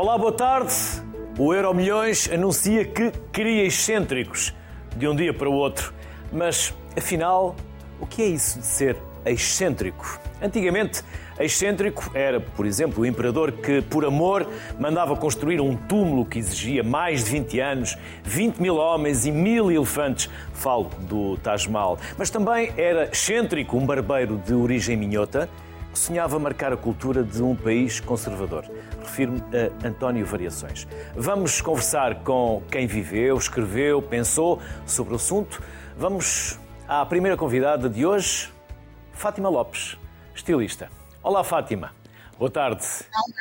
Olá, boa tarde. O Euro Milhões anuncia que cria excêntricos de um dia para o outro. Mas, afinal, o que é isso de ser excêntrico? Antigamente, excêntrico era, por exemplo, o imperador que, por amor, mandava construir um túmulo que exigia mais de 20 anos, 20 mil homens e mil elefantes. Falo do Taj Mahal. Mas também era excêntrico um barbeiro de origem minhota sonhava marcar a cultura de um país conservador. Refiro-me a António Variações. Vamos conversar com quem viveu, escreveu, pensou sobre o assunto. Vamos à primeira convidada de hoje, Fátima Lopes, estilista. Olá, Fátima. Boa tarde.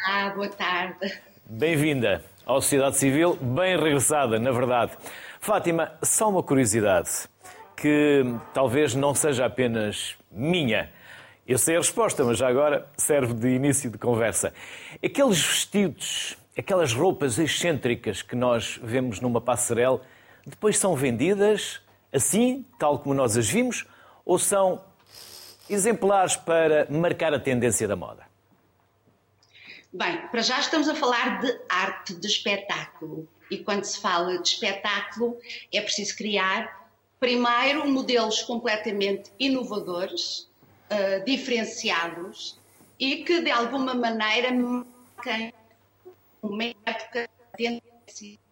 Olá, boa tarde. Bem-vinda à sociedade civil, bem regressada, na verdade. Fátima, só uma curiosidade que talvez não seja apenas minha. Eu sei a resposta, mas já agora serve de início de conversa. Aqueles vestidos, aquelas roupas excêntricas que nós vemos numa passarela, depois são vendidas assim, tal como nós as vimos, ou são exemplares para marcar a tendência da moda? Bem, para já estamos a falar de arte de espetáculo. E quando se fala de espetáculo, é preciso criar, primeiro, modelos completamente inovadores, uh, diferenciados e que de alguma maneira marquem uma época de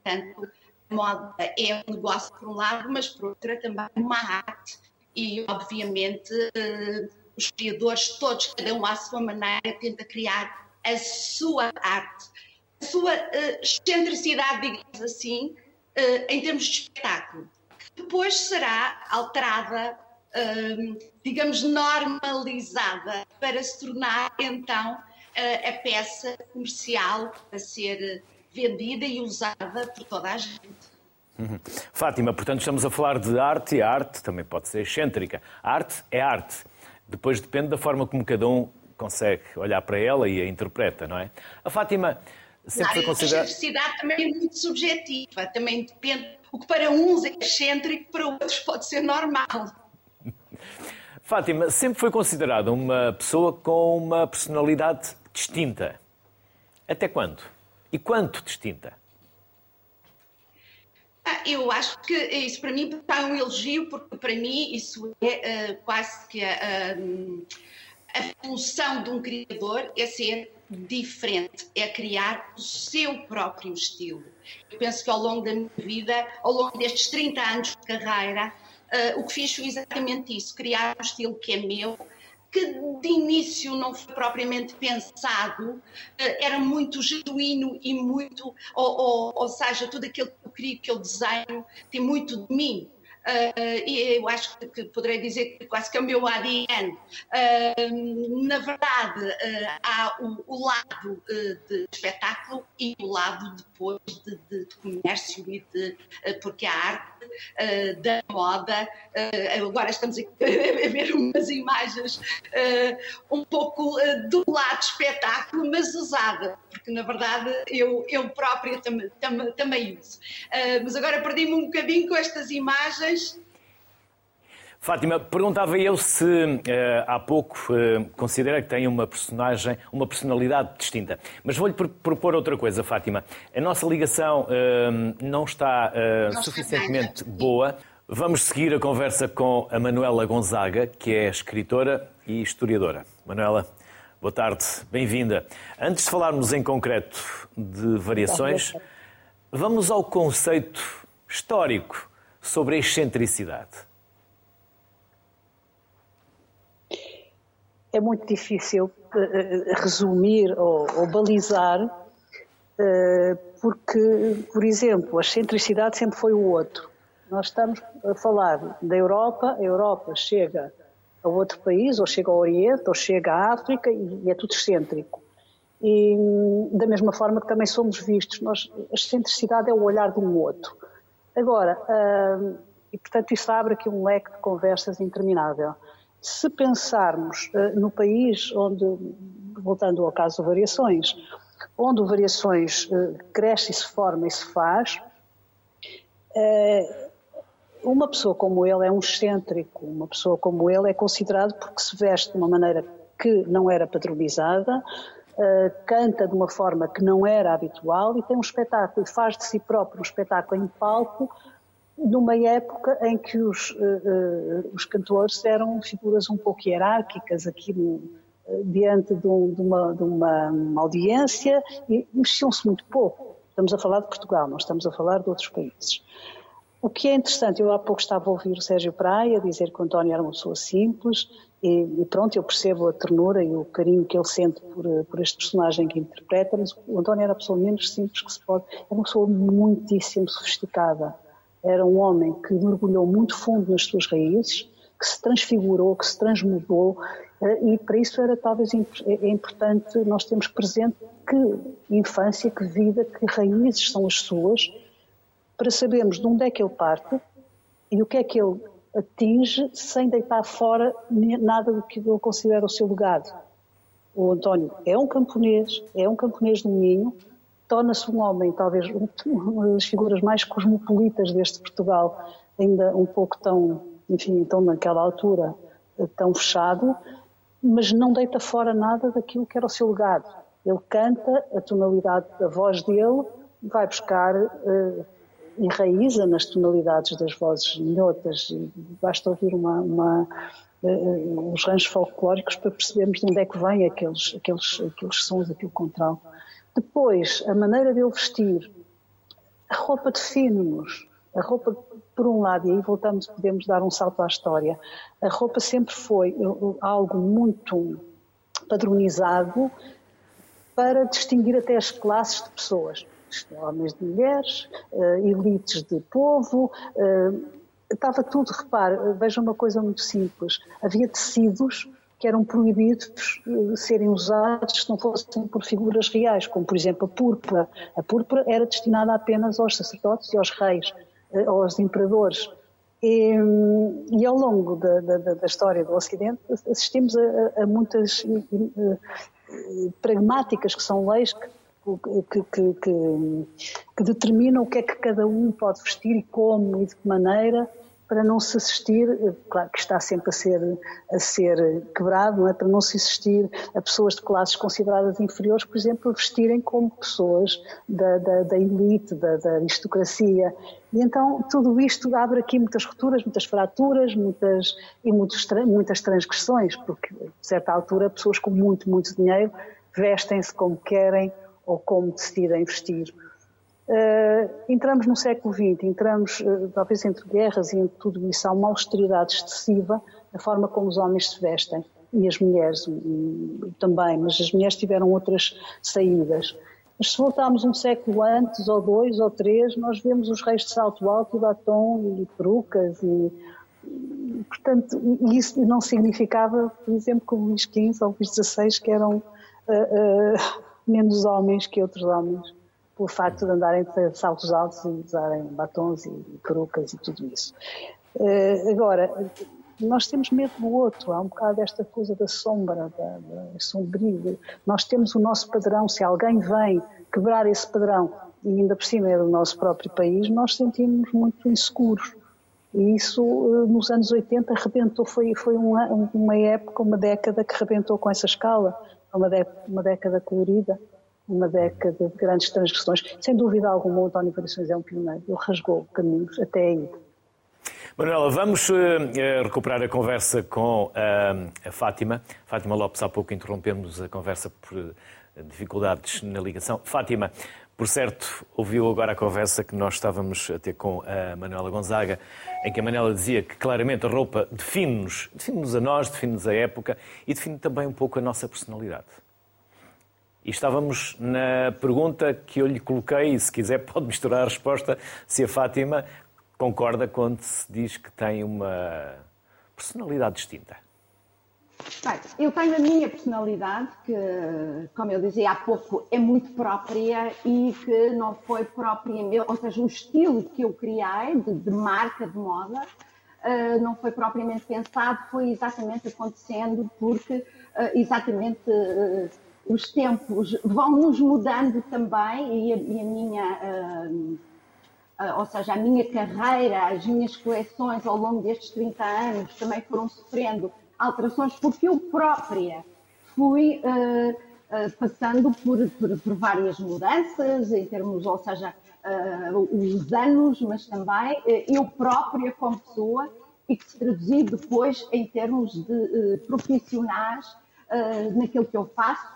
tanto moda é um negócio por um lado, mas por outro é também uma arte e obviamente uh, os criadores todos, cada um à sua maneira, tenta criar a sua arte, a sua uh, excentricidade, digamos assim, uh, em termos de espetáculo, que depois será alterada digamos, normalizada para se tornar então a peça comercial a ser vendida e usada por toda a gente. Uhum. Fátima, portanto, estamos a falar de arte e a arte também pode ser excêntrica. A arte é arte. Depois depende da forma como cada um consegue olhar para ela e a interpreta, não é? A Fátima sempre foi considerada. A excentricidade também é muito subjetiva, também depende. O que para uns é excêntrico, para outros pode ser normal. Fátima sempre foi considerada uma pessoa com uma personalidade distinta. Até quando? E quanto distinta? Ah, eu acho que isso para mim está um elogio, porque para mim isso é uh, quase que a, a função de um criador é ser diferente, é criar o seu próprio estilo. Eu penso que ao longo da minha vida, ao longo destes 30 anos de carreira, uh, o que fiz foi exatamente isso, criar um estilo que é meu, que de início não foi propriamente pensado, uh, era muito genuíno e muito, ou, ou, ou seja, tudo aquilo que eu crio, que eu desenho, tem muito de mim. Uh, e eu acho que, poderei dizer que quase que é o meu ADN. Uh, na verdade, uh, há o, o lado de espetáculo e o lado depois de, de, de comércio e de porque a arte da moda. agora estamos a ver umas imagens um pouco do lado espetáculo, mas usada, porque na verdade eu, eu própria tam, tam, também uso. mas agora perdi-me um bocadinho com estas imagens Fátima, perguntava eu se uh, há pouco uh, considera que tem uma personagem, uma personalidade distinta. Mas vou-lhe propor outra coisa, Fátima. A nossa ligação uh, não está suficientemente boa. Vamos seguir a conversa com a Manuela Gonzaga, que é escritora e historiadora. Manuela, boa tarde, bem-vinda. Antes de falarmos em concreto de variações, vamos ao conceito histórico sobre a excentricidade. é muito difícil uh, resumir ou, ou balizar, uh, porque, por exemplo, a excentricidade sempre foi o outro. Nós estamos a falar da Europa, a Europa chega a outro país, ou chega ao Oriente, ou chega à África, e, é tudo excêntrico. E da mesma forma que também somos vistos, nós, a excentricidade é o olhar de um outro. Agora, uh, e portanto isso abre aqui um leque de conversas interminável. Se pensarmos uh, no país onde, voltando ao caso de variações, onde variações uh, cresce e se forma e se faz, uh, uma pessoa como ele é um excêntrico, uma pessoa como ele é considerado porque se veste de uma maneira que não era padronizada, uh, canta de uma forma que não era habitual e tem um espetáculo, faz de si próprio um espetáculo em palco, numa época em que os, uh, uh, os cantores eram figuras um pouco hierárquicas aqui no, diante de, um, de, uma, de uma, audiência e mexiam-se muito pouco. Estamos a falar de Portugal, não estamos a falar de outros países. O que é interessante, eu há pouco estava a ouvir o Sérgio Praia dizer que o António era uma pessoa simples e, e pronto, eu percebo a ternura e o carinho que ele sente por, por este personagem que interpreta, mas o António era a pessoa menos simples que se pode, era uma pessoa muitíssimo sofisticada. Era um homem que mergulhou muito fundo nas suas raízes, que se transfigurou, que se transmudou, eh, e para isso era talvez é, é importante nós termos presente que infância, que vida, que raízes são as suas, para sabermos de onde é que ele parte e o que é que ele atinge sem deitar fora nada do que ele considera o seu legado. O António é um camponês, é um camponês do Minho, torna-se um homem, talvez uma das figuras mais cosmopolitas deste Portugal, ainda um pouco tão, enfim, tão naquela altura, tão fechado, mas não deita fora nada daquilo que era o seu legado. Ele canta, a tonalidade da voz dele vai buscar uh, enraiza nas tonalidades das vozes minhotas. Basta ouvir uma, uma uh, os ranchos folclóricos para percebermos de onde é que vêm aqueles, aqueles, aqueles sons, aquele contral. Depois, a maneira de vestir, a roupa define-nos. A roupa, por um lado, e aí voltamos, podemos dar um salto à história, a roupa sempre foi algo muito padronizado para distinguir até as classes de pessoas homens de mulheres, uh, elites de povo, uh, estava tudo, repare, veja uma coisa muito simples, havia tecidos que eram proibidos de serem usados se não fossem por figuras reais, como por exemplo a púrpura. A púrpura era destinada apenas aos sacerdotes e aos reis, eh, aos imperadores. E, e ao longo da, da, da, história do Ocidente assistimos a, a muitas pragmáticas que são leis que que, que, que, que determinam o que é que cada um pode vestir e como e de que maneira para não se assistir, claro que está sempre a ser, a ser quebrado, não é? para não se assistir a pessoas de classes consideradas inferiores, por exemplo, vestirem como pessoas da, da, da elite, da, da, aristocracia. E então tudo isto abre aqui muitas rupturas, muitas fraturas muitas, e muitos, muitas transgressões, porque a certa altura pessoas com muito, muito dinheiro vestem-se como querem, ou como decidem vestir. Uh, entramos no século XX, entramos uh, talvez entre guerras e entre tudo isso, há uma austeridade excessiva na forma como os homens se vestem e as mulheres também, mas as mulheres tiveram outras saídas. Mas se voltarmos um século antes, ou dois, ou três, nós vemos os reis de salto alto e batom e perucas e, portanto, isso não significava, por exemplo, que o Luís XV ou Luís XVI, que eram uh, menos homens que outros homens, pelo facto de andarem de saltos altos e usarem batons e perucas e tudo isso. Uh, agora, nós temos medo do outro, há um bocado esta coisa da sombra, da, da sombrio. Nós temos o nosso padrão, se alguém vem quebrar esse padrão e ainda por cima é do nosso próprio país, nós sentimos muito inseguros. E isso eh, nos anos 80 arrebentou, foi, foi uma, uma época, uma década que arrebentou com essa escala uma, uma década colorida, uma década de grandes transgressões. Sem dúvida alguma, o António Variações é um pioneiro. Ele rasgou caminhos até aí. Manuela, vamos uh, recuperar a conversa com uh, a Fátima. Fátima Lopes, há pouco interrompemos a conversa por dificuldades na ligação. Fátima, por certo, ouviu agora a conversa que nós estávamos a ter com a Manuela Gonzaga, em que a Manuela dizia que claramente a roupa define-nos, define-nos a nós, define-nos a época e define também um pouco a nossa personalidade. E estávamos na pergunta que eu lhe coloquei, e se quiser pode misturar a resposta, se a Fátima concorda quando se diz que tem uma personalidade distinta. Bem, eu tenho a minha personalidade, que, como eu dizia há pouco, é muito própria e que não foi própria, ou seja, o estilo que eu criei, de, de marca de moda, uh, não foi propriamente pensado, foi exatamente acontecendo, porque uh, exatamente uh, os tempos vão nos mudando também e a, e a minha. ou seja, a minha carreira, as minhas coleções ao longo destes 30 anos também foram sofrendo alterações, porque eu própria fui uh, passando por, por, por, várias mudanças, em termos, ou seja, os anos, mas também eu própria como pessoa, e que se traduzir depois em termos de profissionais naquilo que eu faço,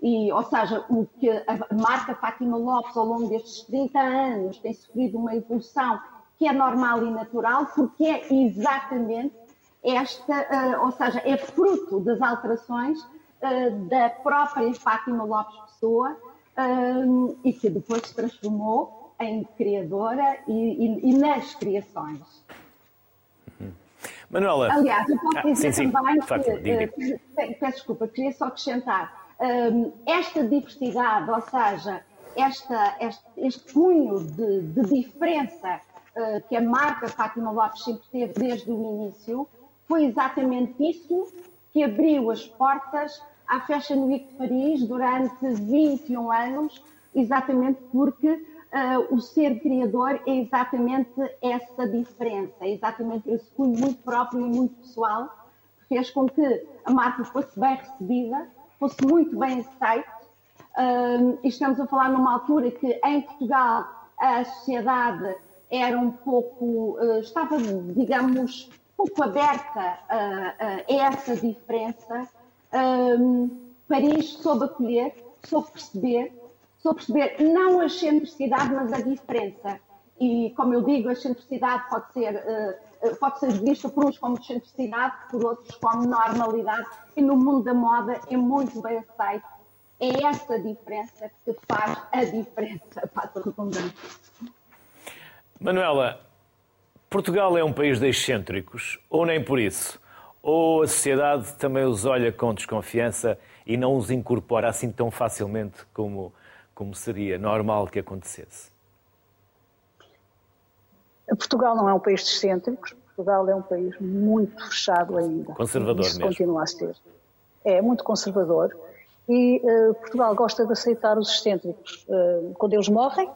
e, ou seja, o que a marca Fátima Lopes ao longo destes 30 anos tem sofrido uma evolução que é normal e natural, porque é exatamente esta, uh, ou seja, é fruto das alterações uh, da própria Fátima Lopes Pessoa uh, e que depois se transformou em criadora e, e, e nas criações. Manuela. Aliás, eu posso dizer ah, sim, também sim. que, peço desculpa, queria só acrescentar um, esta diversidade, ou seja, esta, este, este cunho de, de diferença uh, que a marca Fátima Lopes sempre teve desde o início, foi exatamente isso que abriu as portas à Fashion Week de Paris durante 21 anos, exatamente porque uh, o ser criador é exatamente essa diferença, é exatamente esse cunho muito próprio e muito pessoal, que fez com que a marca fosse bem recebida fosse muito bem aceito. Uh, estamos a falar numa altura que em Portugal a sociedade era um pouco, uh, estava, digamos, pouco aberta a, a essa diferença. Paris soube acolher, soube perceber, soube perceber não a excentricidade, mas a diferença. E, como eu digo, a excentricidade pode ser, uh, pode ser vista por uns como excentricidade, por outros como normalidade, e no mundo da moda é muito bem aceito. É essa diferença que faz a diferença, para a redundância. Manuela, Portugal é um país de excêntricos, ou nem por isso? Ou a sociedade também os olha com desconfiança e não os incorpora assim tão facilmente como, como seria normal que acontecesse? Portugal não é um país de excêntricos, Portugal é um país muito fechado ainda. Conservador Isso mesmo. continua a ser. É muito conservador. E uh, Portugal gosta de aceitar os excêntricos uh, quando eles morrem,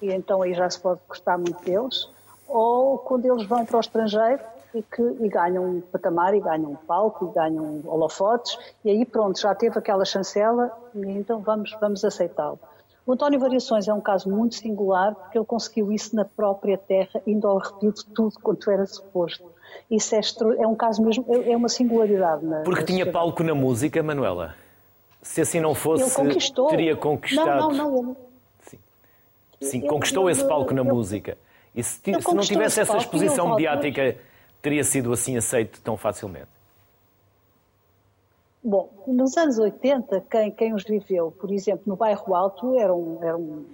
e então aí já se pode gostar muito deles, ou quando eles vão para o estrangeiro e, que, e ganham um patamar, e ganham um palco, e ganham holofotes, e aí pronto, já teve aquela chancela, e então vamos, vamos aceitá-lo. O António Variações é um caso muito singular porque ele conseguiu isso na própria terra, indo ao arrepio de tudo quanto era suposto. Isso é, é um caso mesmo, é, é uma singularidade. Na, porque na tinha palco na música, Manuela? Se assim não fosse, teria conquistado. Não, não, não. Ele... Sim, Sim eu, conquistou eu, esse palco na música. E se, se não tivesse essa exposição mediática, teria sido assim aceito tão facilmente? Bom, nos anos 80, quem, quem os viveu, por exemplo, no bairro Alto, era um, era um,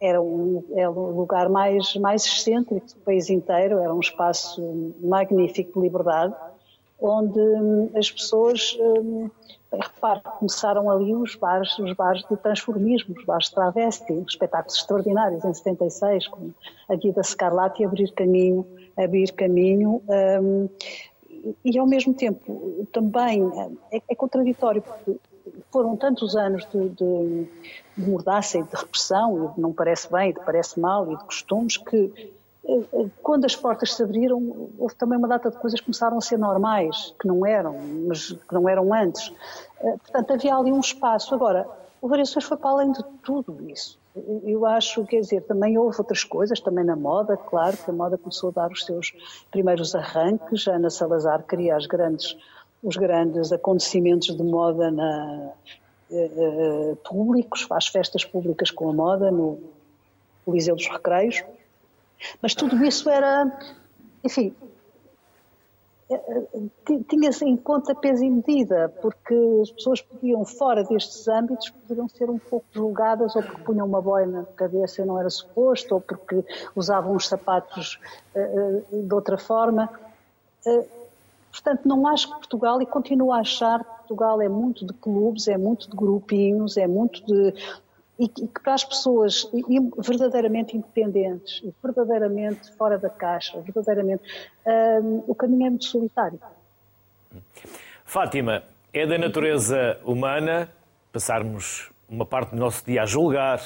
era um, era um lugar mais, mais excêntrico do país inteiro, era um espaço magnífico de liberdade, onde hum, as pessoas, hum, repare, começaram ali os bares, os bares de transformismo, os bares de travesti, espetáculos extraordinários em 76, como a Guida Scarlatti abrir caminho, abrir caminho um, e, ao mesmo tempo também é, é, contraditório porque foram tantos anos de, de, de mordaça e de repressão e de não parece bem, de parece mal e de costumes que quando as portas se abriram houve também uma data de coisas que começaram a ser normais, que não eram, mas que não eram antes. Eh, portanto, havia ali um espaço. Agora, o Variações foi para além de tudo isso. Eu acho, quer dizer, também houve outras coisas, também na moda, claro, que a moda começou a dar os seus primeiros arranques, Ana Salazar cria as grandes, os grandes acontecimentos de moda na, eh, eh, públicos, faz festas públicas com a moda no Coliseu dos Recreios, mas tudo isso era, enfim, tinha-se em conta peso e medida, porque as pessoas podiam, fora destes âmbitos, poderiam ser um pouco julgadas ou porque punham uma boina na cabeça e não era suposto, ou porque usavam os sapatos uh, de outra forma. Portanto, não acho que Portugal, e continuo a achar que Portugal é muito de clubes, é muito de grupinhos, é muito de e que para as pessoas verdadeiramente independentes, verdadeiramente fora da caixa, verdadeiramente, um, o caminho é muito solitário. Fátima, é da natureza humana passarmos uma parte do nosso dia a julgar,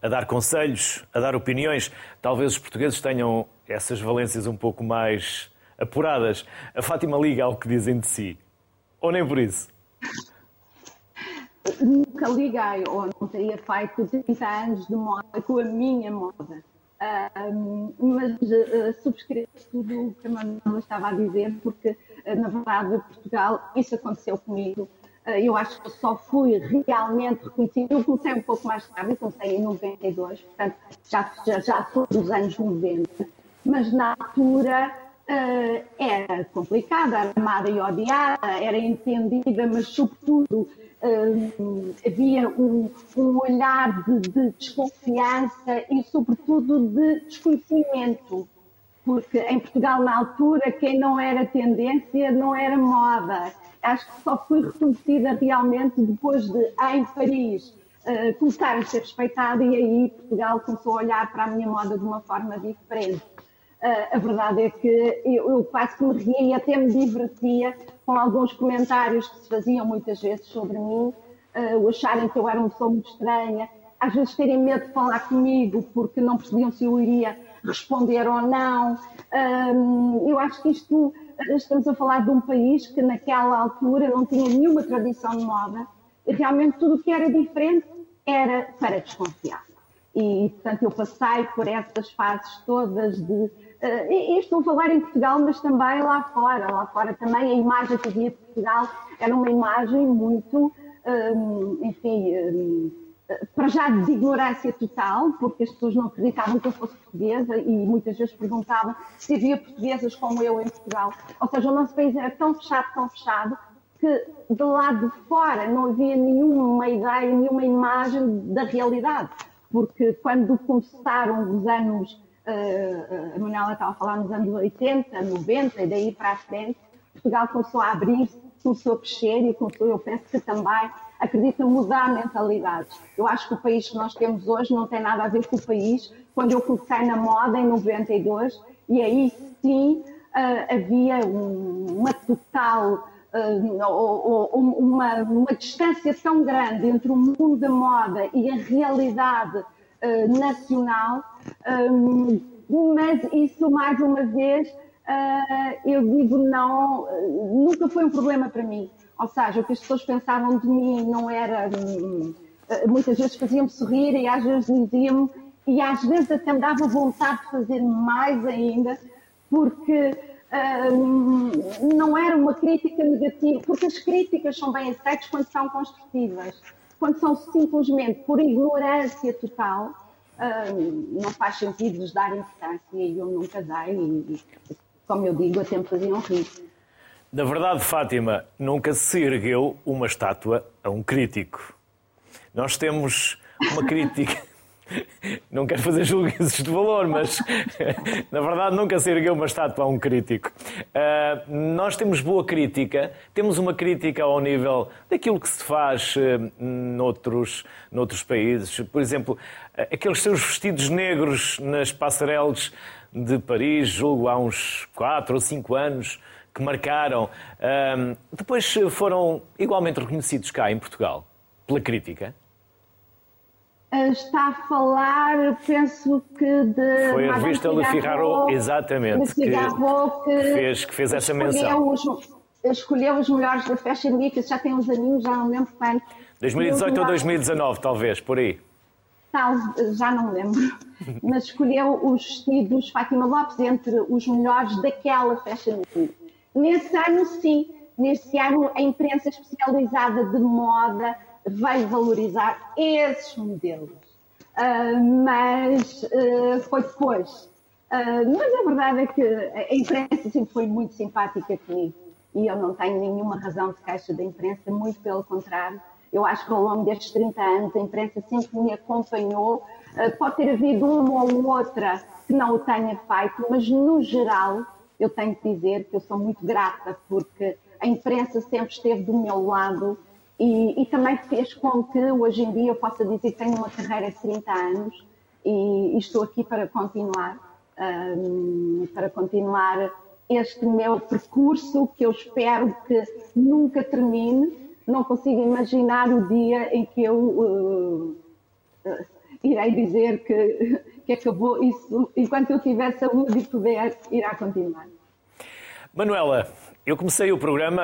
a dar conselhos, a dar opiniões. Talvez os portugueses tenham essas valências um pouco mais apuradas. A Fátima liga ao que dizem de si. Ou nem por isso? Nunca liguei ou não teria feito 30 anos de moda com a minha moda. Uh, mas uh, subscrevo tudo o que a Manuela estava a dizer, porque, uh, na verdade, Portugal, isso aconteceu comigo. eu acho que eu só fui realmente reconhecida. Eu comecei um pouco mais tarde, comecei em 92, portanto, já, já, já sou dos anos 90, mas na altura era complicada, amada e odiada, era entendida, mas, sobretudo, havia um, um olhar de, de, desconfiança e, sobretudo, de desconhecimento. Porque em Portugal, na altura, quem não era tendência não era moda. Acho que só fui reconhecida realmente depois de, em Paris, uh, começar a ser respeitada e aí Portugal começou a olhar para a minha moda de uma forma diferente. Uh, a verdade é que eu, eu quase que me ria e até me divertia com alguns comentários que se faziam muitas vezes sobre mim, uh, acharem que eu era uma pessoa muito estranha, às vezes terem medo de falar comigo porque não percebiam se eu iria responder ou não. Eu acho que isto, estamos a falar de um país que naquela altura não tinha nenhuma tradição de moda e realmente tudo o que era diferente era para desconfiar. E, portanto, eu passei por essas fases todas de Uh, estou a falar em Portugal, mas também lá fora. Lá fora também a imagem que havia de Portugal era uma imagem muito, um, enfim, um, para já de ignorância total, porque as pessoas não acreditavam que eu fosse portuguesa e muitas vezes perguntavam se havia portuguesas como eu em Portugal. Ou seja, o nosso país era tão fechado, tão fechado, que do lado de fora não havia nenhuma ideia, nenhuma imagem da realidade. Porque quando começaram os anos uh, a Manuela estava a falar nos anos 80, 90 e daí para a frente, Portugal começou a abrir-se, começou a crescer e começou, eu penso que também acredito mudar mentalidades. Eu acho que o país que nós temos hoje não tem nada a ver com o país quando eu comecei na moda em 92 e aí sim uh, havia um, uma total uh, ou, uma, uma distância tão grande entre o mundo da moda e a realidade uh, nacional mas isso, mais uma vez, uh, eu digo não, nunca foi um problema para mim. Ou seja, o que as pessoas pensavam de mim não era. Um, muitas vezes faziam-me sorrir e às vezes diziam-me, e às vezes até me dava vontade de fazer mais ainda, porque não era uma crítica negativa, porque as críticas são bem aceitas quando são construtivas. Quando são simplesmente por ignorância total, não faz sentido lhes dar importância e eu nunca dei e, como eu digo, até me faziam rir. Na verdade, Fátima, nunca se ergueu uma estátua a um crítico. Nós temos uma crítica. Não quero fazer julgues de valor, mas na verdade nunca se ergueu uma estátua a um crítico. Uh, nós temos boa crítica, temos uma crítica ao nível daquilo que se faz uh, noutros, noutros países. Por exemplo, uh, aqueles seus vestidos negros nas passarelas de Paris, julgo há uns 4 ou 5 anos, que marcaram. depois foram igualmente reconhecidos cá em Portugal pela crítica está a falar, penso que de. Foi a revista Le Figaro, exatamente, que, que, fez, que fez essa menção. Os, escolheu os melhores da Fashion Week, já tem uns aninhos, já não lembro quando. 2018 ou 2019, talvez, por aí. Tal, já não lembro. Mas escolheu os vestidos Fátima Lopes entre os melhores daquela Fashion Week. Nesse ano, sim. Nesse ano, a imprensa especializada de moda vai valorizar esses modelos. Uh, mas uh, foi depois. Uh, mas a verdade é que a imprensa sempre foi muito simpática comigo e eu não tenho nenhuma razão de queixa da imprensa, muito pelo contrário. Eu acho que ao longo destes 30 anos a imprensa sempre me acompanhou. pode ter havido uma ou outra que não o tenha feito, mas no geral eu tenho que dizer que eu sou muito grata porque a imprensa sempre esteve do meu lado e, e, também fez com que hoje em dia eu possa dizer que tenho uma carreira de 30 anos e, e estou aqui para continuar, um, para continuar este meu percurso que eu espero que nunca termine. Não consigo imaginar o dia em que eu uh, irei dizer que, que acabou isso enquanto eu tiver saúde e puder, irá continuar. Manuela, eu comecei o programa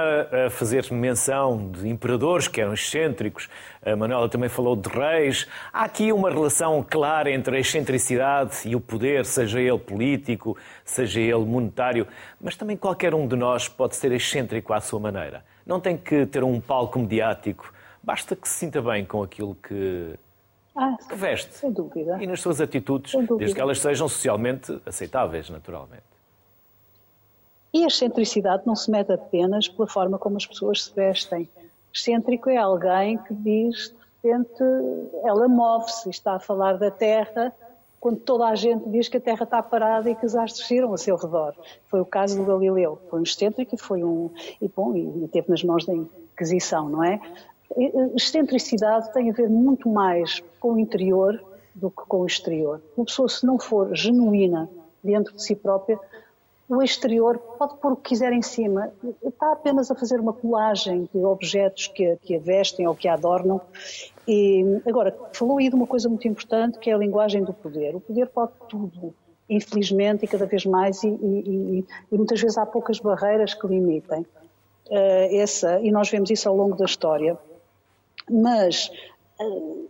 a fazer menção de imperadores que eram excêntricos. A Manuela também falou de reis. Há aqui uma relação clara entre a excentricidade e o poder, seja ele político, seja ele monetário, mas também qualquer um de nós pode ser excêntrico à sua maneira. Não tem que ter um palco mediático, basta que se sinta bem com aquilo que, ah, que veste. Sem dúvida. E nas suas atitudes, desde que elas sejam socialmente aceitáveis, naturalmente. E a excentricidade não se mede apenas pela forma como as pessoas se vestem. Excêntrico é alguém que diz, de repente, ela move-se, está a falar da Terra, quando toda a gente diz que a Terra está parada e que os astros giram a seu redor. Foi o caso do Galileu. Foi um excêntrico e foi um. E, bom, e teve nas mãos da Inquisição, não é? Excentricidade tem a ver muito mais com o interior do que com o exterior. Uma pessoa, se não for genuína dentro de si própria, o exterior pode pôr o que quiser em cima, está apenas a fazer uma colagem de objetos que, que a vestem ou que a adornam. E, agora, falou aí de uma coisa muito importante que é a linguagem do poder. O poder pode tudo, infelizmente, e cada vez mais, e, e, e muitas vezes há poucas barreiras que limitem. Uh, essa, e nós vemos isso ao longo da história. Mas, uh,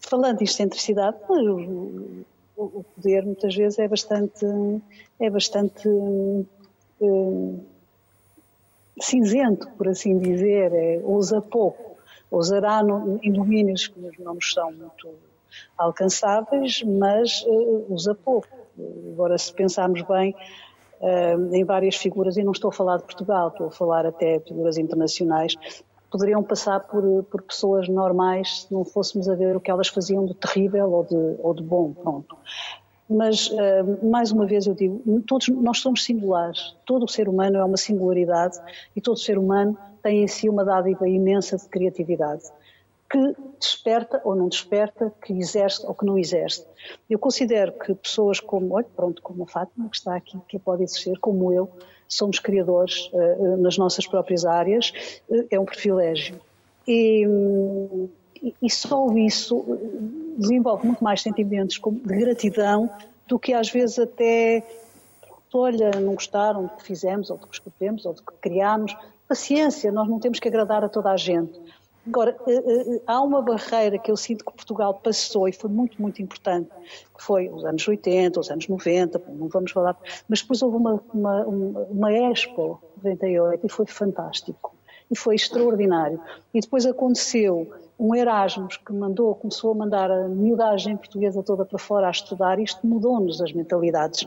falando de excentricidade, o poder muitas vezes é bastante, é bastante um, cinzento, por assim dizer, é, usa pouco, usará no, em domínios que não são muito alcançáveis, mas uh, usa pouco. Agora, se pensarmos bem uh, em várias figuras, e não estou a falar de Portugal, estou a falar até de figuras internacionais, poderiam passar por, por pessoas normais se não fôssemos a ver o que elas faziam de terrível ou de, ou de bom, pronto. Mas, uh, mais uma vez eu digo, todos nós somos singulares, todo ser humano é uma singularidade e todo ser humano tem em si uma dádiva imensa de criatividade que desperta ou não desperta, que exerce ou que não exerce. Eu considero que pessoas como, olha, pronto, como a Fátima, que está aqui, que pode exercer, como eu, somos criadores uh, nas nossas próprias áreas, uh, é um privilégio. E, e, só isso desenvolve muito mais sentimentos de gratidão do que às vezes até, olha, não gostaram do que fizemos, ou do que escrevemos, ou do que criámos. Paciência, nós não temos que agradar a toda a gente. Agora, eh, eh, há uma barreira que eu sinto que Portugal passou e foi muito, muito importante, que foi os anos 80, os anos 90, não vamos falar, mas depois houve uma, uma, uma Expo 98 e foi fantástico, e foi extraordinário. E depois aconteceu um Erasmus que mandou, começou a mandar a miudagem portuguesa toda para fora a estudar, e isto mudou-nos as mentalidades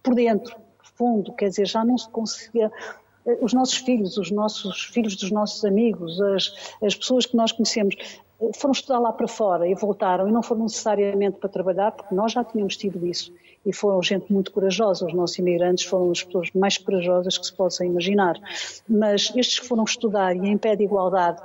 por dentro, fundo, quer dizer, já não se conseguia eh, os nossos filhos, os nossos filhos dos nossos amigos, as, as pessoas que nós conhecemos, eh, foram estudar lá para fora e voltaram e não foram necessariamente para trabalhar, porque nós já tínhamos tido isso. E foram gente muito corajosa, os nossos imigrantes foram as pessoas mais corajosas que se possa imaginar. Mas estes que foram estudar e em pé de igualdade,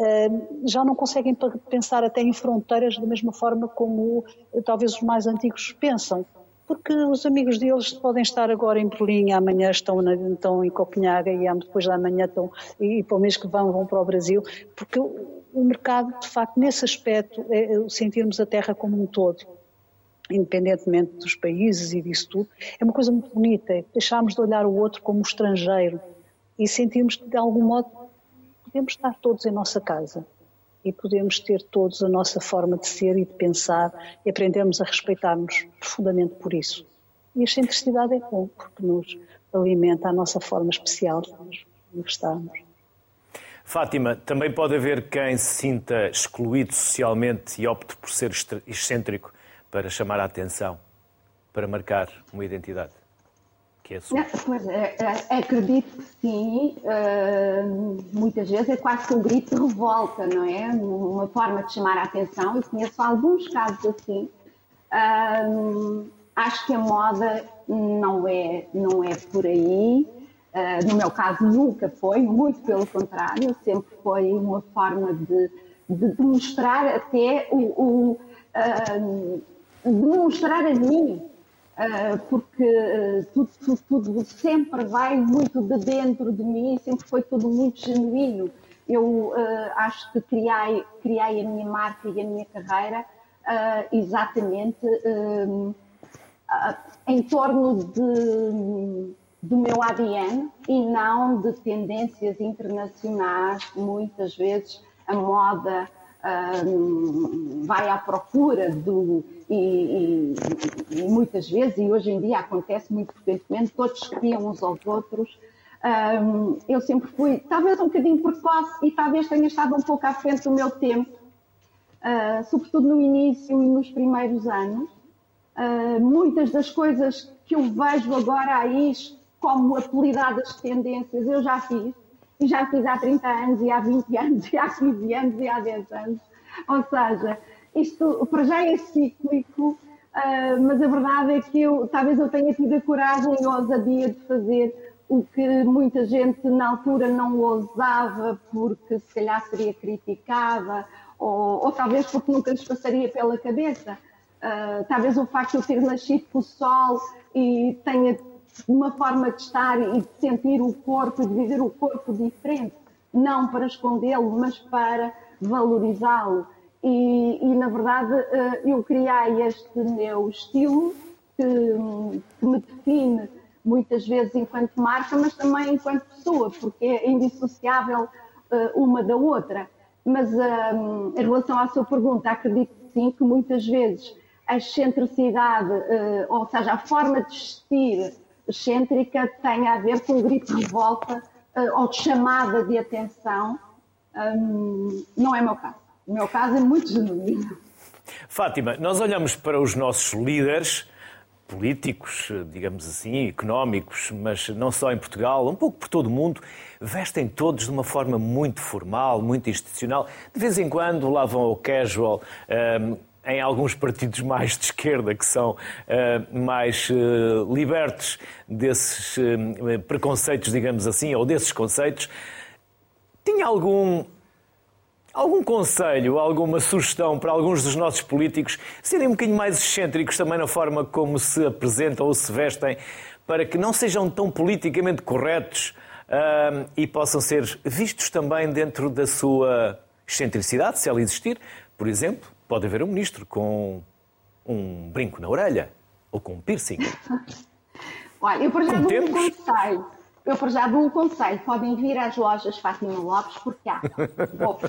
eh, já não conseguem pensar até em fronteiras da mesma forma como talvez os mais antigos pensam porque os amigos deles podem estar agora em Berlim, amanhã estão, na, estão em Copenhaga e depois da manhã estão, e, e para o mês que vão, vão para o Brasil, porque o, o mercado, de facto, nesse aspecto, é, é sentirmos a terra como um todo, independentemente dos países e disso tudo, é uma coisa muito bonita, é deixarmos de olhar o outro como estrangeiro e sentirmos que, de algum modo, podemos estar todos em nossa casa e podemos ter todos a nossa forma de ser e de pensar e aprendermos a respeitar-nos profundamente por isso. E a excentricidade é bom, porque nos alimenta a nossa forma especial de nos manifestarmos. Fátima, também pode haver quem se sinta excluído socialmente e opte por ser excêntrico para chamar a atenção, para marcar uma identidade que é Não, pois, é, é, acredito que sim, uh, muitas vezes é quase que um grito de revolta, não é? Uma forma de chamar a atenção, e conheço alguns casos assim. Acho que a moda não é, não é por aí. No meu caso, nunca foi, muito pelo contrário, sempre foi uma forma de, de demonstrar até o. o demonstrar a mim porque ah, tudo, tudo, tudo, sempre vai muito de dentro de mim, sempre foi tudo muito genuíno. Eu uh, acho que criei, criei a minha marca e a minha carreira exatamente em torno de, do meu ADN e não de tendências internacionais. Muitas vezes a moda vai à procura do. E, e, e, muitas vezes, e hoje em dia acontece muito frequentemente, todos copiam uns aos outros. Um, eu sempre fui, talvez um bocadinho precoce e talvez tenha estado um pouco à frente do meu tempo, uh, sobretudo no início e nos primeiros anos. Uh, muitas das coisas que eu vejo agora aí como apelidadas tendências, eu já fiz. E já fiz há 30 anos, e há 20 anos, e há 15 anos, e há 10 anos. Ou seja, isto para já é cíclico, uh, mas a verdade é que eu, talvez eu tenha tido a coragem e a ousadia de fazer o que muita gente na altura não ousava porque se calhar seria criticada ou, ou talvez porque nunca lhes passaria pela cabeça. Uh, talvez o facto de eu ter nascido com o sol e tenha uma forma de estar e de sentir o corpo, de viver o corpo diferente, não para escondê-lo, mas para valorizá-lo. E, e, na verdade, uh, eu criei este meu estilo que, que me define muitas vezes enquanto marca, mas também enquanto pessoa, porque é indissociável uh, uma da outra. Mas um, em relação à sua pergunta, acredito sim que muitas vezes a excentricidade, ou seja, a forma de vestir excêntrica, tem a ver com o grito de revolta uh, ou de chamada de atenção. Um, não é o meu caso. O meu caso é muito genuíno. Fátima, nós olhamos para os nossos líderes políticos, digamos assim, económicos, mas não só em Portugal, um pouco por todo o mundo, vestem todos de uma forma muito formal, muito institucional. De vez em quando lá vão ao casual. Um, em alguns partidos mais de esquerda, que são uh, mais uh, libertos desses uh, preconceitos, digamos assim, ou desses conceitos, tinha algum Algum conselho, alguma sugestão para alguns dos nossos políticos serem um bocadinho mais excêntricos também na forma como se apresentam ou se vestem, para que não sejam tão politicamente corretos e possam ser vistos também dentro da sua excentricidade, se ela existir? Por exemplo, pode haver um ministro com um brinco na orelha ou com um piercing. Olha, eu por exemplo dou um conselho eu para já dou um conselho, podem vir às lojas Fátima Lopes porque há roupa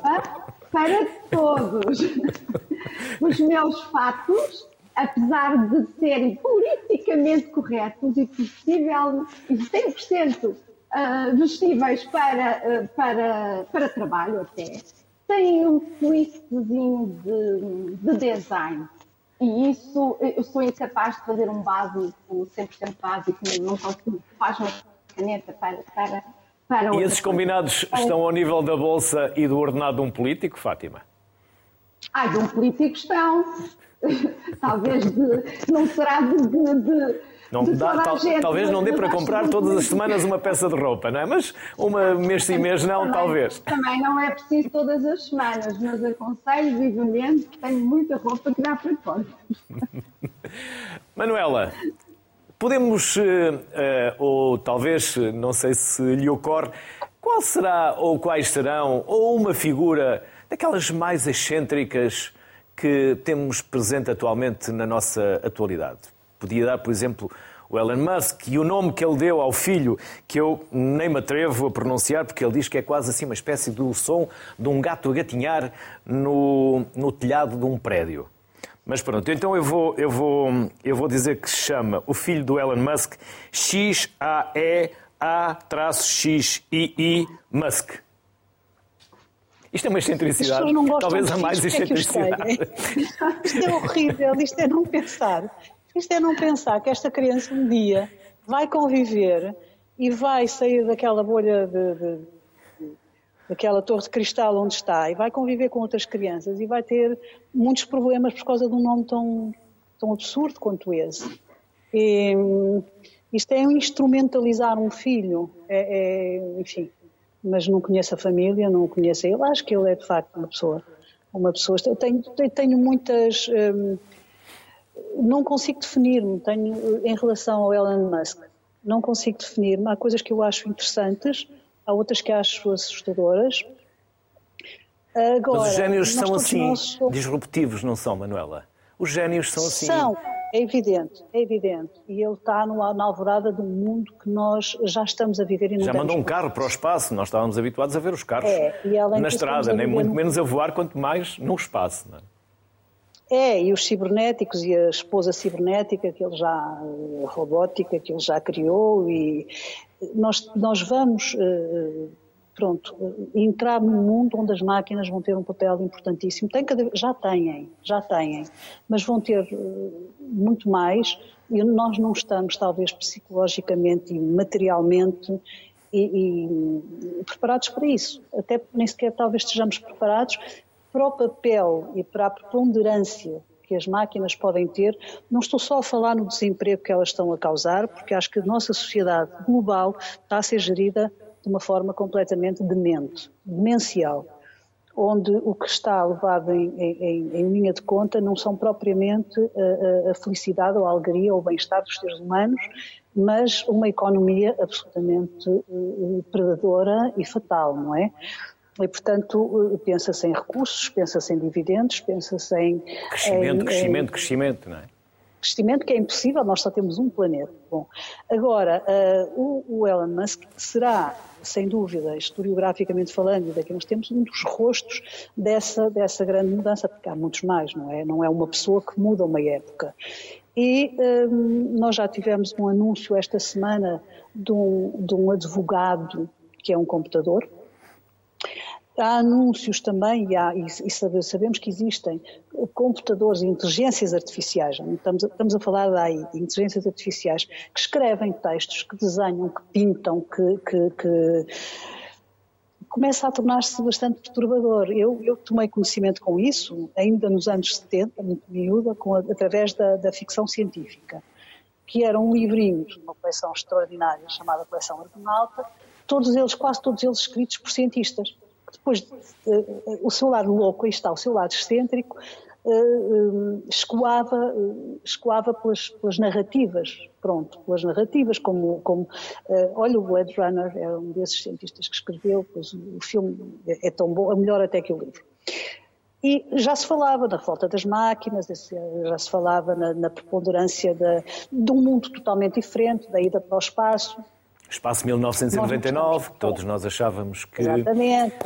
para todos. Os meus fatos, apesar de serem politicamente corretos e possível e 100% uh, vestíveis para, uh, para, para trabalho até, têm um twistzinho de, de design. E isso, eu sou incapaz de fazer um básico, 100% básico, não consigo, faz-me caneta para, para, para E esses combinados estão ao nível da Bolsa e do ordenado de um político, Fátima? Ah, de um político estão. Talvez de, não será de, de, de não dá, tal, talvez não dê para comprar todas as semanas uma peça de roupa, não é? Mas uma mês sim, mês não, também, talvez. Também não é preciso todas as semanas, mas aconselho vivamente que tenho muita roupa que dá para todos. Manuela, Podemos, eh, eh, ou talvez, não sei se lhe ocorre, qual será ou quais serão, ou uma figura daquelas mais excêntricas que temos presente atualmente na nossa atualidade? Podia dar, por exemplo, o Elon Musk e o nome que ele deu ao filho, que eu nem me atrevo a pronunciar, porque ele diz que é quase assim uma espécie do som de um gato a gatinhar no, no telhado de um prédio. Mas pronto, então eu vou, eu vou, eu vou dizer que se chama o filho do Elon Musk X-A-E-A-X-I-I Musk. Isto é uma excentricidade, talvez a mais excentricidade. Isto é horrível, isto é não pensar. Isto é não pensar que esta criança um dia vai conviver e vai sair daquela bolha de, de daquela torre de cristal onde está e vai conviver com outras crianças e vai ter muitos problemas por causa de um nome tão, tão absurdo quanto esse. E, isto é um instrumentalizar um filho, é, é, enfim, mas não conheço a família, não conheço. Ele, acho que ele é de facto uma pessoa, uma pessoa, tenho, tenho muitas, hum, não consigo definir-me, tenho, em relação ao Elon Musk, não consigo definir-me, há coisas que eu acho interessantes, há outras que acho assustadoras. Agora, Mas os génios são assim, disruptivos, não são, Manuela? Os génios são assim. São, é evidente, é evidente. E ele está na alvorada de um mundo que nós já estamos a viver e não Já mandou um carro para o espaço, nós estávamos habituados a ver os carros é, na estrada, nem muito menos a voar, quanto mais no espaço. Não é? É, e os cibernéticos e a esposa cibernética que ele já, eh, robótica que ele já criou e nós, nós vamos, eh, pronto, entrar num mundo onde as máquinas vão ter um papel importantíssimo. Tem já têm, já têm, mas vão ter eh, muito mais e nós não estamos, talvez, psicologicamente e materialmente e, e, preparados para isso. Até nem sequer talvez estejamos preparados para o papel e para a preponderância que as máquinas podem ter, não estou só a falar no desemprego que elas estão a causar, porque acho que a nossa sociedade global está a ser gerida de uma forma completamente demente, demencial, onde o que está levado em, em, em linha de conta não são propriamente a, a felicidade ou a alegria ou o bem-estar dos seres humanos, mas uma economia absolutamente uh, predadora e fatal, não é? E, portanto, pensa-se em recursos, pensa-se em dividendos, pensa-se em. Crescimento, em, crescimento, em, crescimento, não é? Crescimento que é impossível, nós só temos um planeta. Bom, agora, uh, o, o, Elon Musk será, sem dúvida, historiograficamente falando, daqui a uns tempos, um dos rostos dessa, dessa grande mudança, porque há muitos mais, não é? Não é uma pessoa que muda uma época. E um, nós já tivemos um anúncio esta semana de um, de um advogado que é um computador, Há anúncios também, e, há, e, sabemos que existem computadores e inteligências artificiais, estamos a, estamos a falar daí, de inteligências artificiais, que escrevem textos, que desenham, que pintam, que, que, que começa a tornar-se bastante perturbador. Eu, eu, tomei conhecimento com isso ainda nos anos 70, muito miúda, a, através da, da, ficção científica, que eram livrinhos, uma coleção extraordinária chamada Coleção Argonauta, todos eles, quase todos eles escritos por cientistas depois uh, o seu lado louco, aí está, o seu lado excêntrico, uh, escoava, escoava pelas, pelas, narrativas, pronto, pelas narrativas, como, como olha o Blade Runner, é um desses cientistas que escreveu, pois o filme é, é tão bom, é melhor até que o livro. E já se falava da falta das máquinas, já se falava na, na preponderância de, de um mundo totalmente diferente, da ida para o espaço, Espaço 1999, que todos nós achávamos que. Exatamente.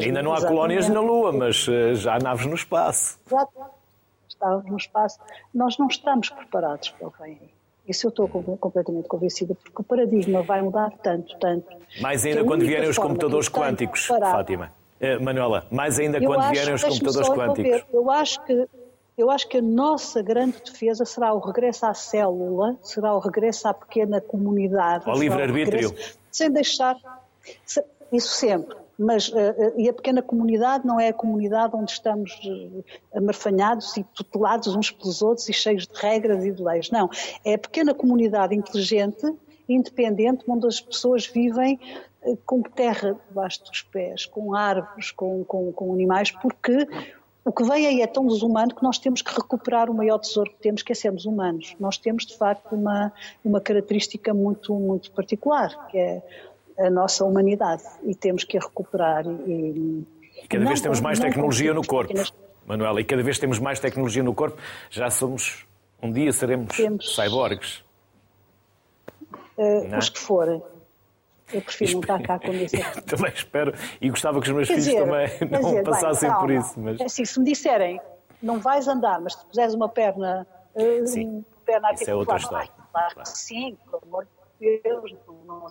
Ainda não há colónias na Lua, mas eh, já há naves no espaço. Exato. Estávamos no espaço. Nós não estamos preparados para o que vem aí. Isso eu estou completamente convencida, porque o paradigma vai mudar tanto, tanto. Mais ainda quando vierem os computadores quânticos, Fátima. Uh, Manuela, mais ainda eu quando acho, vierem os computadores quânticos. Eu acho que eu acho que a nossa grande defesa será o regresso à célula, será o regresso à pequena comunidade. Ao livre-arbítrio. Sem deixar. Isso sempre. Mas, uh, e a pequena comunidade não é a comunidade onde estamos uh, amarfanhados e tutelados uns pelos outros e cheios de regras e de leis. Não. É a pequena comunidade inteligente, independente, onde as pessoas vivem com terra debaixo dos pés, com árvores, com, com, com animais, porque o que vem aí é tão desumano que nós temos que recuperar o maior tesouro que temos, que é sermos humanos. Nós temos, de facto, uma, uma característica muito, muito particular, que é a nossa humanidade, e temos que a recuperar. E, e cada vez temos mais tecnologia no corpo, Manuela, e cada vez temos mais tecnologia no corpo. Já somos, um dia seremos temos, cyborgs. Uh, os que forem. Eu prefiro não estar cá com isso. também espero e gostava que os meus quer filhos dizer, também não dizer, passassem bem, por isso. Mas... É assim, se me disserem, não vais andar, mas se puseres uma perna, eh, sim, uma perna isso é outra história. Claro, claro. sim, pelo amor de Deus, não,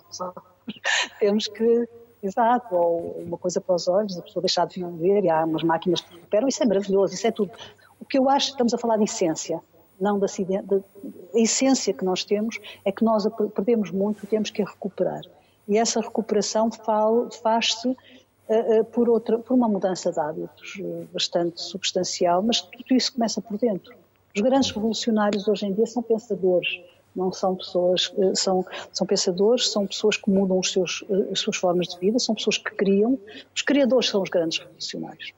temos que Exato, ou uma coisa para os olhos, a pessoa deixar de viver e há umas máquinas que recuperam, isso é maravilhoso, isso é tudo. O que eu acho, estamos a falar de essência, não da, da a essência que nós temos, é que nós perdemos muito e temos que a recuperar. E essa recuperação faz-se uh, por, outra, por uma mudança de hábitos uh, bastante substancial, mas tudo isso começa por dentro. Os grandes revolucionários hoje em dia são pensadores, não são pessoas, uh, são, são pensadores, são pessoas que mudam os seus, as suas formas de vida, são pessoas que criam. Os criadores são os grandes revolucionários.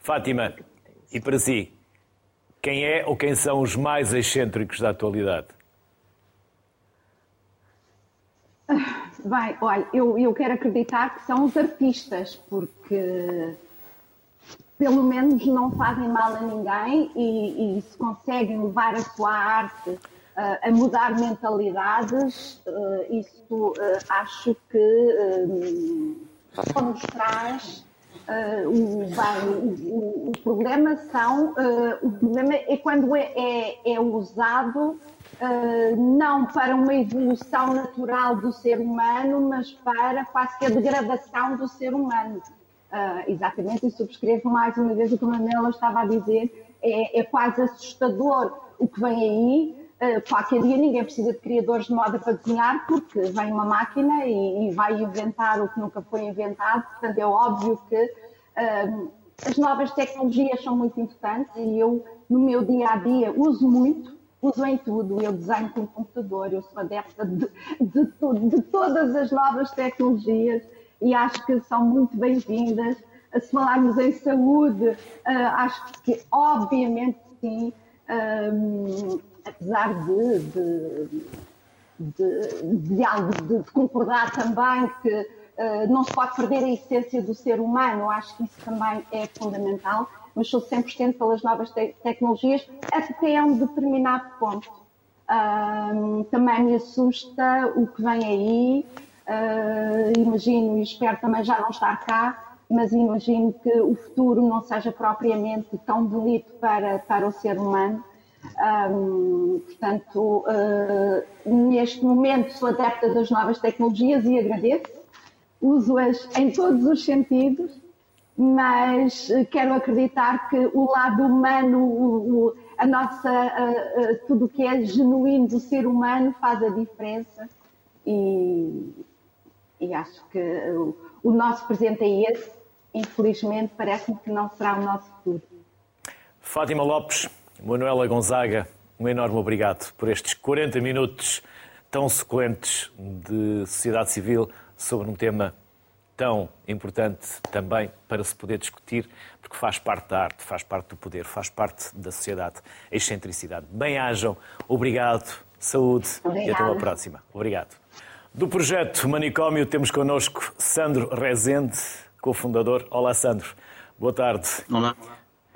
Fátima, e para si, quem é ou quem são os mais excêntricos da atualidade? Vai, olha, eu, eu quero acreditar que são os artistas, porque pelo menos não fazem mal a ninguém e, e se conseguem levar a sua arte uh, a mudar mentalidades, uh, isso uh, acho que só nos traz o, bem, o, o, problema são o problema é quando é, é, é usado não para uma evolução natural do ser humano, mas para quase que a degradação do ser humano. Uh, exatamente, e subscrevo mais uma vez o que a Manela estava a dizer, é, é quase assustador o que vem aí. Uh, qualquer dia ninguém precisa de criadores de moda para desenhar, porque vem uma máquina e, e vai inventar o que nunca foi inventado, portanto é óbvio que uh, as novas tecnologias são muito importantes e eu, no meu dia a dia, uso muito, uso em tudo. Eu desenho com o computador, eu sou adepta de, de, de, todas as novas tecnologias e acho que são muito bem-vindas. Se falarmos em saúde, ah, acho que, obviamente, sim, um, apesar de, de, de, de, de, concordar também que uh, não se pode perder a essência do ser humano, acho que isso também é fundamental, mas sou 100% pelas novas te tecnologias até um determinado ponto. Um, também me assusta o que vem aí, Uh, imagino e espero também já não estar cá, mas imagino que o futuro não seja propriamente tão bonito para, para o ser humano. Um, portanto, uh, neste momento sou adepta das novas tecnologias e agradeço. Uso-as em todos os sentidos, mas quero acreditar que o lado humano, o, o, a nossa, uh, uh, tudo o que é genuíno do ser humano faz a diferença. E, e acho que o, o nosso presente é esse. Infelizmente, parece-me que não será o nosso futuro. Fátima Lopes, Manuela Gonzaga, um enorme obrigado por estes 40 minutos tão sequentes de sociedade civil sobre um tema tão importante também para se poder discutir, porque faz parte da arte, faz parte do poder, faz parte da sociedade, a excentricidade. Bem-ajam, obrigado, saúde Obrigada. e até uma próxima. Obrigado. Do projeto Manicômio temos connosco Sandro Rezende, cofundador. Olá, Sandro. Boa tarde. Olá.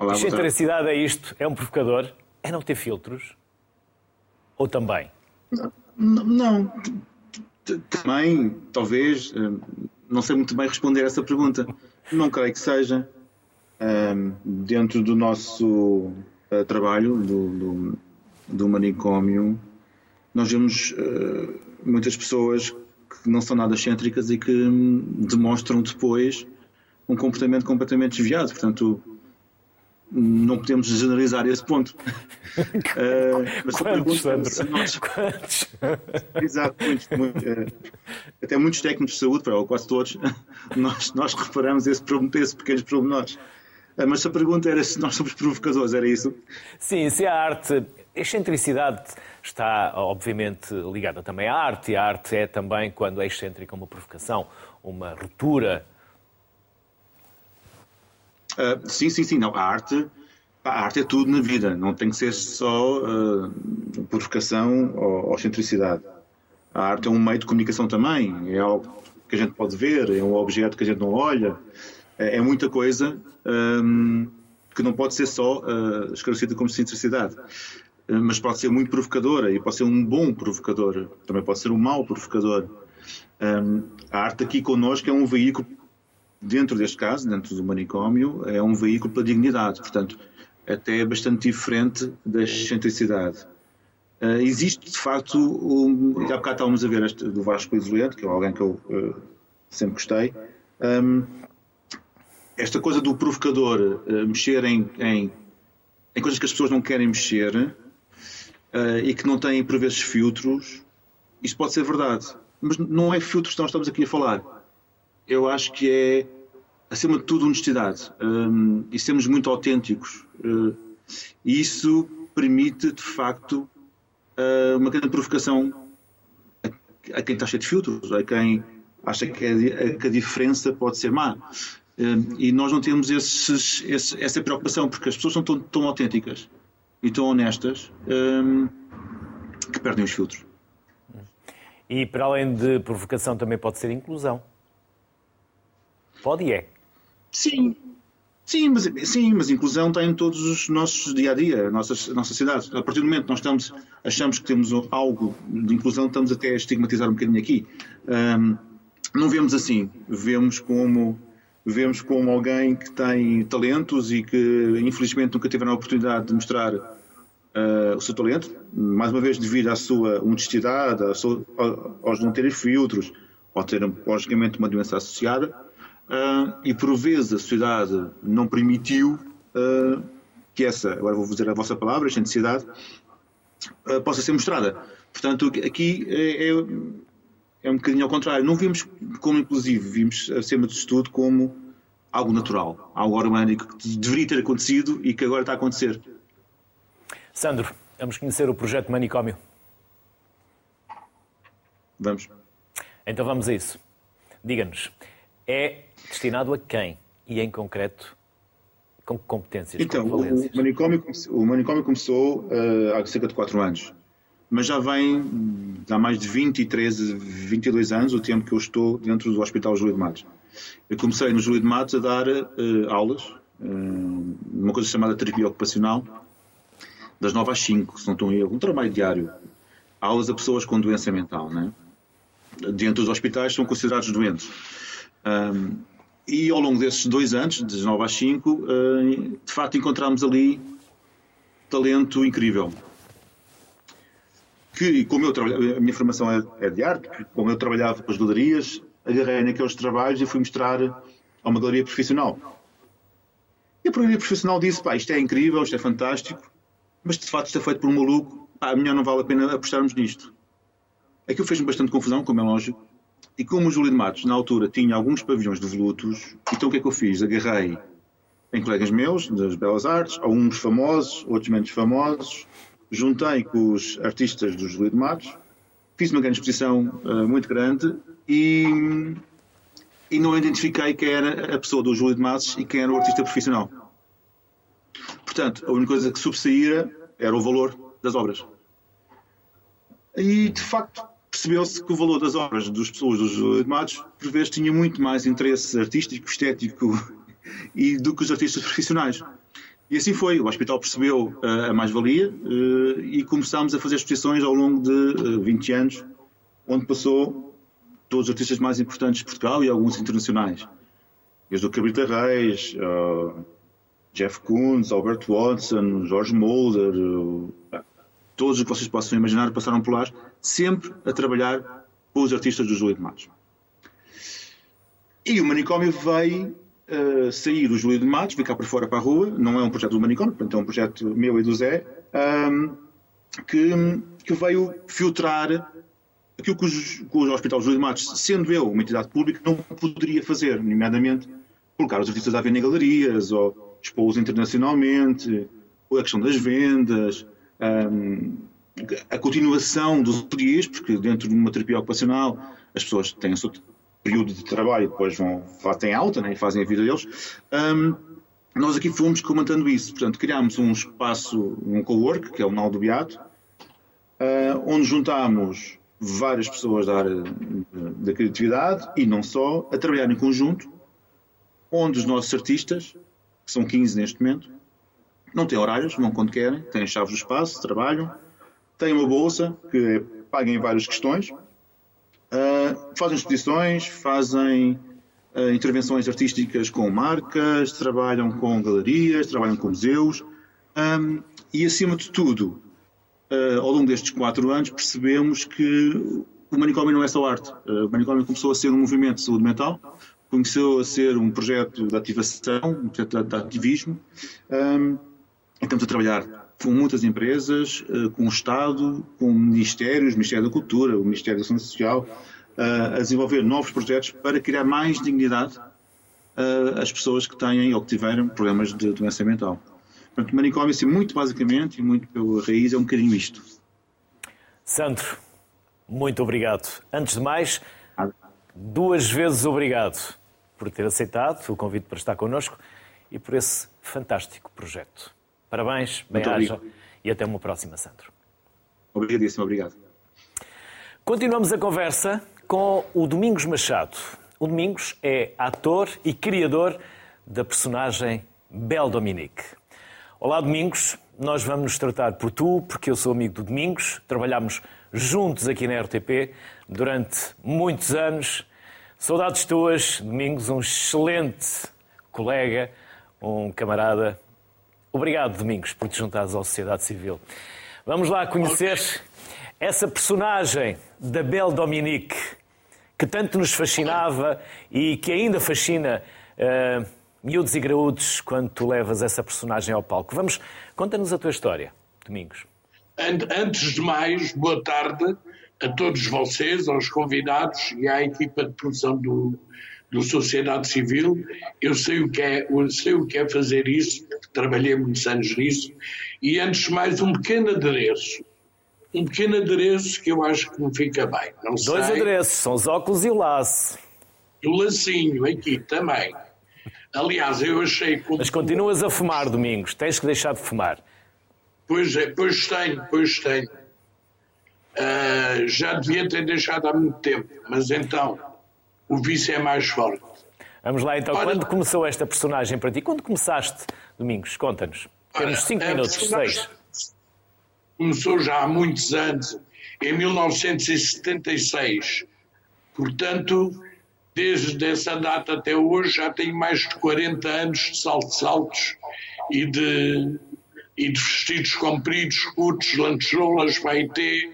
Olá Excentricidade é isto? É um provocador? É não ter filtros? Ou também? Não, não. Também, talvez, eh, não sei muito bem responder a essa pergunta. Não creio que seja. Eh, dentro do nosso eh, trabalho, do, do, do manicômio, nós vemos muitas pessoas que não são nada excêntricas e que demonstram depois um comportamento completamente desviado. Portanto, não podemos generalizar esse ponto. uh, mas Quantos, pergunta, nós... Quantos? Exato, muitos, muitos, uh, até muitos técnicos de saúde, ou quase todos, nós, nós reparamos esse, esse pequenos pormenores. Uh, mas se a pergunta era se nós somos provocadores, era isso? Sim, se a arte, a excentricidade está, obviamente, ligada também à arte, e a arte é também, quando é excêntrica, uma provocação, uma ruptura. Uh, sim, sim, sim. Não, a arte, a arte é tudo na vida, não tem que ser só uh, provocação ou, ou. A arte é um meio de comunicação também, é algo que a gente pode ver, é um objeto que a gente não olha, é, é muita coisa um, que não pode ser só uh, esclarecida como excentricidade. Eh, mas pode ser muito provocadora e pode ser um bom provocador, também pode ser um mau provocador. Um, a arte aqui connosco é um veículo, dentro deste caso, dentro do manicômio, é um veículo para a dignidade, portanto, até é bastante diferente da excentricidade. Uh, existe, de facto, um, há bocado estávamos a ver este do Vasco Isolente, que é alguém que eu uh, sempre gostei, um, esta coisa do provocador uh, mexer em, em, em coisas que as pessoas não querem mexer, e que não têm, por vezes, filtros, isso pode ser verdade. Mas não é filtros que nós estamos aqui a falar. Eu acho que é, acima de tudo, honestidade. Um, e sermos muito autênticos. Uh, e isso permite, de facto, uh, uma grande provocação a, a, quem está cheio de filtros, a quem acha que a, que a diferença pode ser má. e nós não temos esses, esse, essa preocupação, porque as pessoas são tão, tão autênticas e tão honestas um, que perdem os filtros. E para além de provocação também pode ser inclusão. Pode e é. Sim. Sim, mas, sim, mas inclusão está em todos os nossos dia a dia, a nossa, a nossa. A partir do momento que nós estamos, achamos que temos algo de inclusão, estamos até a estigmatizar um bocadinho aqui. Um, não vemos assim, vemos como vemos como alguém que tem talentos e que infelizmente nunca teve a oportunidade de mostrar uh, o seu talento, mais uma vez devido à sua honestidade, à sua, aos não terem filtros, ou terem logicamente uma doença associada, uh, e por vezes a sociedade não permitiu uh, que essa, agora vou dizer a vossa palavra, esta necessidade, possa ser mostrada. Portanto, aqui é, é é um bocadinho ao contrário. Não vimos como inclusive, vimos acima de tudo como algo natural, algo orgânico que deveria ter acontecido e que agora está a acontecer. Sandro, vamos conhecer o projeto Manicômio. Vamos. Então vamos a isso. Diga-nos, é destinado a quem? E em concreto, com que competências? Então, o manicômio, o manicômio começou uh, há cerca de 4 anos mas já vem há mais de 23, 22 anos o tempo que eu estou dentro do Hospital Júlio de Matos. Eu comecei no Júlio de Matos a dar uh, aulas, uh, uma coisa chamada terapia ocupacional, das 9 às 5, se não estou em erro, um trabalho diário. Aulas a pessoas com doença mental, né? Dentro dos hospitais são considerados doentes. Um, e ao longo desses dois anos, das 9 às 5, uh, de facto encontramos ali talento incrível que, como eu a minha formação é, é de arte, como eu trabalhava com as galerias, agarrei naqueles trabalhos e fui mostrar a uma galeria profissional. E a galeria profissional disse, pá, isto é incrível, isto é fantástico, mas de facto isto é feito por um maluco, pá, melhor não vale a pena apostarmos nisto. Aquilo fez-me bastante confusão, como é lógico, e como o Júlio de Matos, na altura, tinha alguns pavilhões devolutos, então o que é que eu fiz? Agarrei em colegas meus, das Belas Artes, alguns famosos, outros menos famosos, juntei com os artistas do Júlio de Matos, fiz uma grande exposição uh, muito grande e, e não identifiquei quem era a pessoa do Júlio de Matos e quem era o artista profissional. Portanto, a única coisa que subsaía era o valor das obras. E, de facto, percebeu-se que o valor das obras das pessoas do Júlio de Matos, por vezes, tinha muito mais interesse artístico, estético e do que os artistas profissionais. E assim foi. O hospital percebeu uh, a mais-valia uh, e começámos a fazer exposições ao longo de uh, eh, 20 anos, onde passou todos os artistas mais importantes de Portugal e alguns internacionais. Desde o Cabrita Reis, Jeff Koons, Albert Watson, George Mulder, todos os que vocês possam imaginar passaram por lá, sempre a trabalhar com os artistas do Júlio de Matos. E o manicômio veio uh, sair o Júlio de Matos, ficar por fora para a rua, não é um projeto do Manicômio, portanto é um projeto meu e do Zé, um, que, que, veio filtrar aquilo que, os, que o Hospital Júlio de Matos, sendo eu uma entidade pública, não poderia fazer, nomeadamente colocar os artistas venda em galerias, ou expô-los internacionalmente, ou a questão das vendas, um, a continuação dos ateliês, porque dentro de uma terapia ocupacional as pessoas têm a sua período de trabalho, depois vão, têm alta né, e fazem a vida deles. Um, nós aqui fomos comandando isso. Portanto, criámos um espaço, um co-work, que é o Naldo Beato, uh, onde juntámos várias pessoas da área da criatividade e não só, a trabalhar em conjunto, onde os nossos artistas, que são 15 neste momento, não têm horários, vão quando querem, têm chaves do espaço, trabalham, têm uma bolsa que é paga em várias questões, Uh, fazem exposições, fazem uh, intervenções artísticas com marcas, trabalham com galerias, trabalham com museus um, e, acima de tudo, uh, ao longo destes quatro anos, percebemos que o manicômio não é só arte. o manicômio começou a ser um movimento de saúde mental, começou a ser um projeto de ativação, um projeto de ativismo. Um, estamos a trabalhar com muitas empresas, eh, com o Estado, com ministérios, o Ministério da Cultura, o Ministério da Saúde Social, eh, a desenvolver novos projetos para criar mais dignidade eh, às pessoas que têm ou que tiveram problemas de doença mental. Portanto, manicômio, assim, muito basicamente e muito pela raiz, é um bocadinho isto. Sandro, muito obrigado. Antes de mais, duas vezes obrigado por ter aceitado o convite para estar connosco e por esse fantástico projeto. Parabéns, bem-aja e até uma próxima, Sandro. Obrigadíssimo, obrigado. Continuamos a conversa com o Domingos Machado. O Domingos é ator e criador da personagem Bel Dominique. Olá, Domingos. Nós vamos nos tratar por tu, porque eu sou amigo do Domingos. Trabalhámos juntos aqui na RTP durante muitos anos. Saudades tuas, Domingos, um excelente colega, um camarada. Obrigado, Domingos, por te juntares à sociedade civil. Vamos lá conhecer essa personagem da Belle Dominique, que tanto nos fascinava e que ainda fascina uh, miúdos e graúdos quando tu levas essa personagem ao palco. Vamos, conta-nos a tua história, Domingos. Antes de mais, boa tarde a todos vocês, aos convidados e à equipa de produção do, do Sociedade Civil. Eu sei o que é, eu sei o que é fazer isso, trabalhei muitos anos nisso. E antes de mais, um pequeno adereço. Um pequeno adereço que eu acho que me fica bem. Não Dois sei. adereços, são os óculos e o laço. E o lacinho aqui também. Aliás, eu achei. Como... Mas continuas a fumar, Domingos, tens que deixar de fumar. Pois é, pois tenho, pois tenho. Uh, já devia ter deixado há muito tempo, mas então o vício é mais forte. Vamos lá então, Ora, quando começou esta personagem para ti? Quando começaste, Domingos? Conta-nos. Temos 5 minutos, 6. Começou já há muitos anos, em 1976. Portanto, desde essa data até hoje já tenho mais de 40 anos de saltos-saltos e de, e de vestidos compridos, curtos, lancholas, baitê.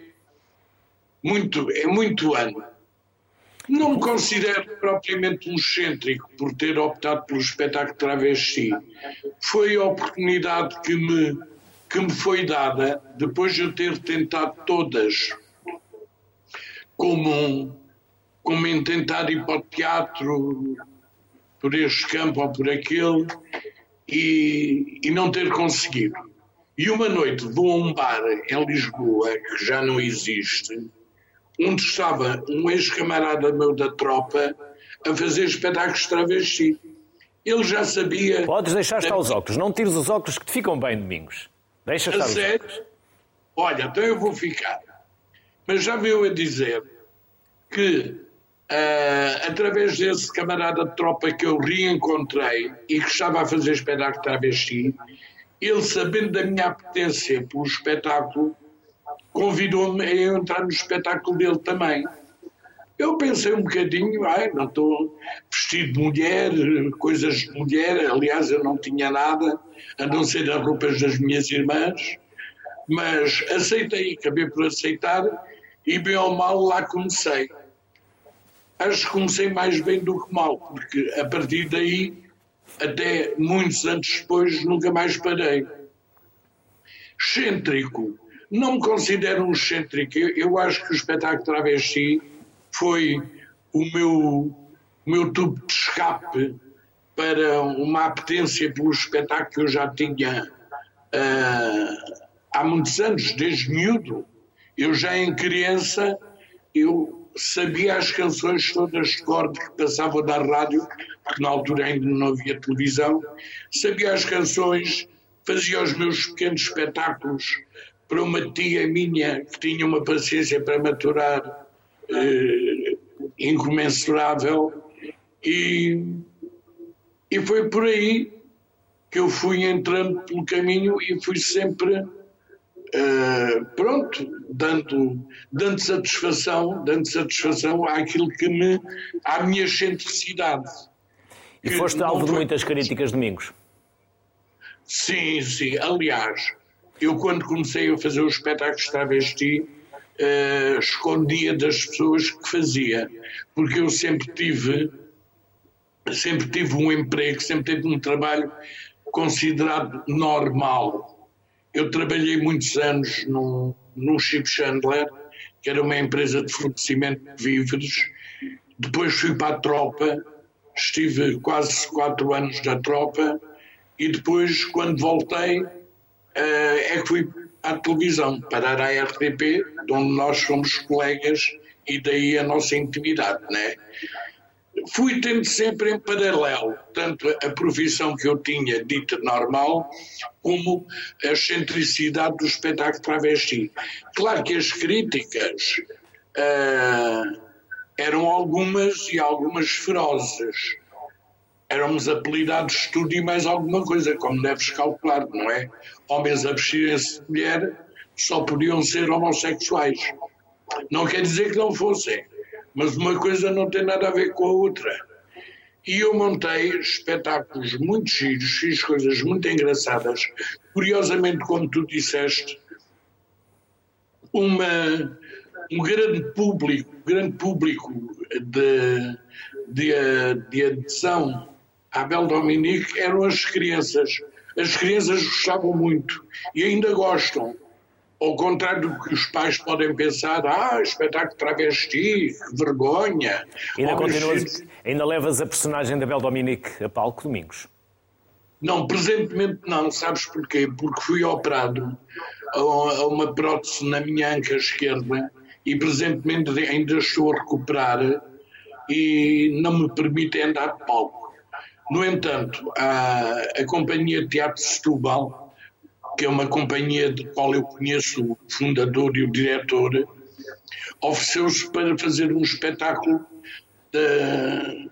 Muito, é muito ano. Não me considero propriamente um excêntrico por ter optado pelo espetáculo travesti. Foi a oportunidade que me, que me foi dada depois de eu ter tentado todas, como, como em tentar ir para o teatro, por este campo ou por aquele, e, e não ter conseguido. E uma noite vou a um bar em Lisboa, que já não existe, onde estava um ex-camarada meu da tropa a fazer espetáculos travesti. Ele já sabia. Podes deixar estar os óculos, não tires os óculos que te ficam bem, Domingos. Deixa estar a os sério? óculos. Olha, então eu vou ficar. Mas já veio a dizer que, uh, através desse camarada de tropa que eu reencontrei e que estava a fazer espetáculo travesti, ele, sabendo da minha apetência pelo espetáculo, convidou-me a entrar no espetáculo dele também. Eu pensei um bocadinho, ai, não estou vestido de mulher, coisas de mulher, aliás, eu não tinha nada, a não ser as roupas das minhas irmãs, mas aceitei, acabei por aceitar e bem ou mal lá comecei. Acho que comecei mais bem do que mal, porque a partir daí, até muitos anos depois, nunca mais parei. Excêntrico não me considero um excêntrico. Eu, eu acho que o espetáculo travesti foi o meu, o meu tubo de escape para uma apetência pelo espetáculo que eu já tinha uh, há muitos anos, desde miúdo. Eu já em criança, eu sabia as canções todas de cor que passavam da rádio, porque na altura ainda não havia televisão, sabia as canções, fazia os meus pequenos espetáculos para uma tia minha que tinha uma paciência para maturar eh, incomensurável e, e foi por aí que eu fui entrando pelo caminho e fui sempre eh, pronto, dando, dando satisfação, dando satisfação àquilo que me, à minha excentricidade. E foste alvo de muitas críticas, Domingos? Sim, sim. Aliás, eu, quando comecei a fazer os espetáculos travesti, uh, escondia das pessoas que fazia, porque eu sempre tive, sempre tive um emprego, sempre tive um trabalho considerado normal. Eu trabalhei muitos anos num, Chip Chandler, que era uma empresa de fornecimento de víveres. Depois fui para a tropa, estive quase quatro anos na tropa, e depois, quando voltei, eh, é que fui à televisão, parar à RTP, de onde nós somos colegas e daí a nossa intimidade, né? Fui tendo sempre em paralelo, tanto a profissão que eu tinha dita normal, como a excentricidade do espetáculo travesti. Claro que as críticas uh, eram algumas e algumas ferozes. Éramos apelidados tudo e mais alguma coisa, como deves calcular, não é? Homens a vestirem-se de mulher só podiam ser homossexuais. Não quer dizer que não fossem, mas uma coisa não tem nada a ver com a outra. E eu montei espetáculos muito giros, fiz coisas muito engraçadas. Curiosamente, como tu disseste, uma, um grande público, grande público de, de, de adesão à Bel Dominique eram as crianças. As crianças gostavam muito e ainda gostam. Ao contrário do que os pais podem pensar, ah, espetáculo travesti, que vergonha. Ainda, continuas, ainda levas a personagem da Bel Dominique a palco domingos? Não, presentemente não, sabes porquê? Porque fui operado a uma prótese na minha anca esquerda e presentemente ainda estou a recuperar e não me permite andar de palco. No entanto, a, a Companhia de Teatro Setúbal, que é uma companhia de qual eu conheço o fundador e o diretor, ofereceu-se para fazer um espetáculo de,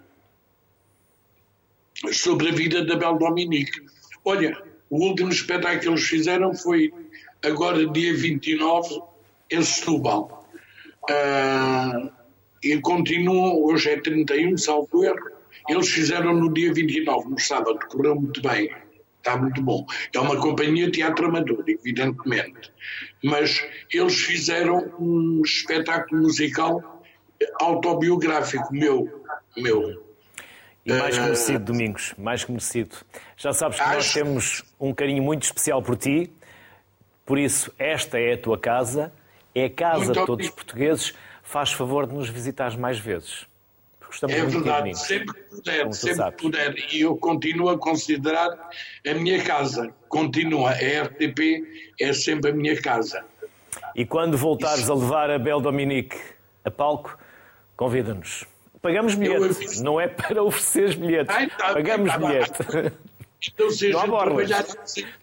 sobre a vida da Bel Dominique. Olha, o último espetáculo que eles fizeram foi agora dia 29 em Setúbal. Uh, e continuam, hoje é 31, salvo erro, eles fizeram no dia 29, no sábado, correu muito bem, está muito bom. É uma companhia teatro amador, evidentemente, mas eles fizeram um espetáculo musical autobiográfico meu, meu. E mais conhecido, uh, Domingos, mais conhecido. Já sabes que acho... nós temos um carinho muito especial por ti, por isso esta é a tua casa, é a casa muito de todos os portugueses. Faz favor de nos visitares mais vezes. Gostamos é verdade, sempre que puder, sempre que puder. E eu continuo a considerar a minha casa. Continua. A RTP é sempre a minha casa. E quando voltares Isso. a levar a Bel Dominique a palco, convida-nos. Pagamos bilhete, não é para oferecer bilhetes. Ai, tá, Pagamos tá, bilhete. Então, seja, não há borlas.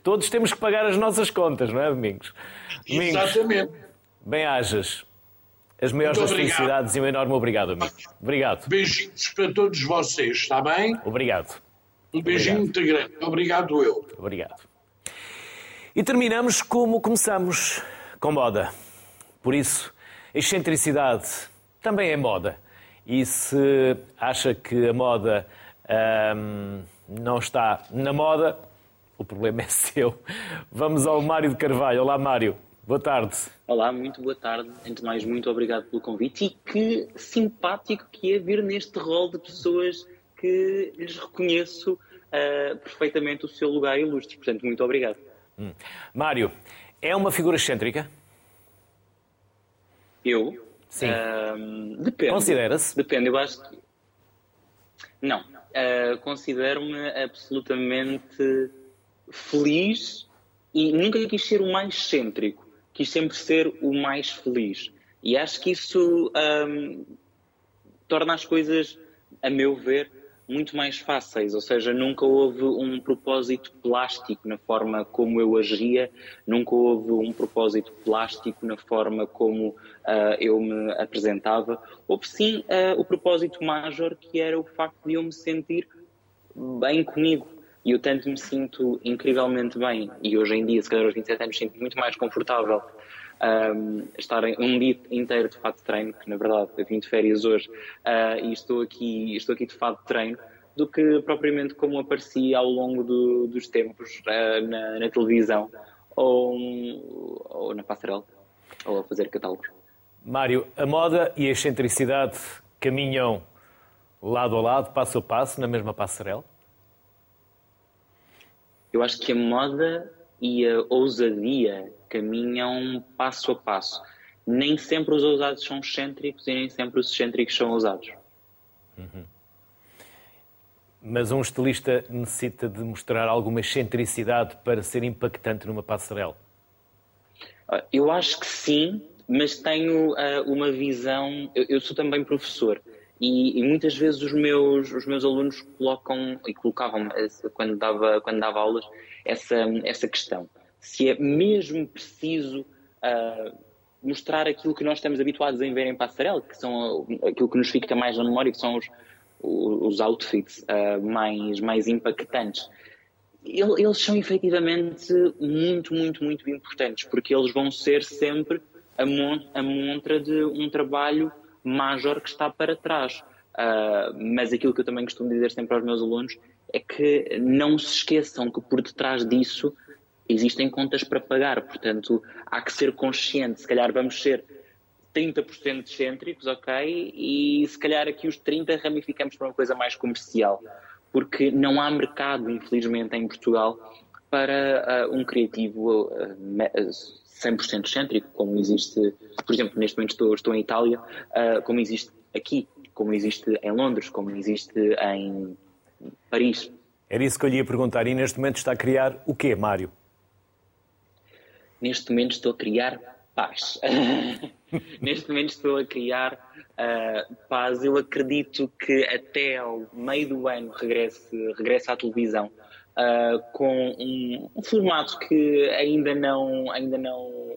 Todos temos que pagar as nossas contas, não é, Domingos? Domingos Exatamente. Bem-ajas. As maiores das felicidades e um enorme obrigado, amigo. Obrigado. Beijinhos para todos vocês, está bem? Obrigado. Um beijinho muito grande. Obrigado, eu. Obrigado. E terminamos como começamos, com moda. Por isso, excentricidade também é moda. E se acha que a moda hum, não está na moda, o problema é seu. Vamos ao Mário de Carvalho. Olá, Mário. Boa tarde. Olá, muito boa tarde. Antes de mais, muito obrigado pelo convite e que simpático que é vir neste rol de pessoas que lhes reconheço uh, perfeitamente o seu lugar ilustre. Portanto, muito obrigado. Hum. Mário, é uma figura excêntrica? Eu? Sim. Uh, depende. Considera-se? Depende, eu acho que. Não. Uh, Considero-me absolutamente feliz e nunca quis ser o mais excêntrico quis sempre ser o mais feliz. E acho que isso um, torna as coisas, a meu ver, muito mais fáceis. Ou seja, nunca houve um propósito plástico na forma como eu agia, nunca houve um propósito plástico na forma como uh, eu me apresentava. Houve sim uh, o propósito major, que era o facto de eu me sentir bem comigo. E eu tanto me sinto incrivelmente bem, e hoje em dia, se calhar aos 27 anos, sinto muito mais confortável um, estar um dia inteiro de fato de treino, que na verdade eu vim de férias hoje uh, e estou aqui, estou aqui de fato de treino, do que propriamente como aparecia ao longo do, dos tempos uh, na, na, televisão ou, ou na passarela, ou a fazer catálogos. Mário, a moda e a excentricidade caminham lado a lado, passo a passo, na mesma passarela? Eu acho que a moda e a ousadia caminham passo a passo. Nem sempre os ousados são excêntricos e nem sempre os excêntricos são ousados. Uhum. Mas um estilista necessita de mostrar alguma excentricidade para ser impactante numa passarela? Ah, eu acho que sim, mas tenho uh, uma visão. Eu, eu, sou também professor e, e, muitas vezes os meus, os meus alunos colocam e colocavam quando dava, quando dava aulas essa, essa questão. Se é mesmo preciso uh, mostrar aquilo que nós estamos habituados a ver em passarela, que são aquilo que nos fica mais na memória, que são os, os outfits uh, mais, mais impactantes. Eles são efetivamente muito, muito, muito importantes, porque eles vão ser sempre a, mon a montra de um trabalho major que está para trás. Uh, mas aquilo que eu também costumo dizer sempre aos meus alunos é que não se esqueçam que por detrás disso existem contas para pagar, portanto há que ser consciente, se calhar vamos ser 30% excêntricos, ok? E se calhar aqui os 30% ramificamos para uma coisa mais comercial, porque não há mercado, infelizmente, em Portugal para uh, um criativo uh, 100% excêntrico, como existe, por exemplo, neste momento estou, estou em Itália, uh, como existe aqui, como existe em Londres, como existe em Paris. Era isso que eu lhe ia perguntar. E neste momento está a criar o quê, Mário? Neste momento estou a criar paz. Neste momento estou a criar uh, paz. Eu acredito que até ao meio do ano regresse, regresse à televisão uh, com um, um, formato que ainda não, ainda não,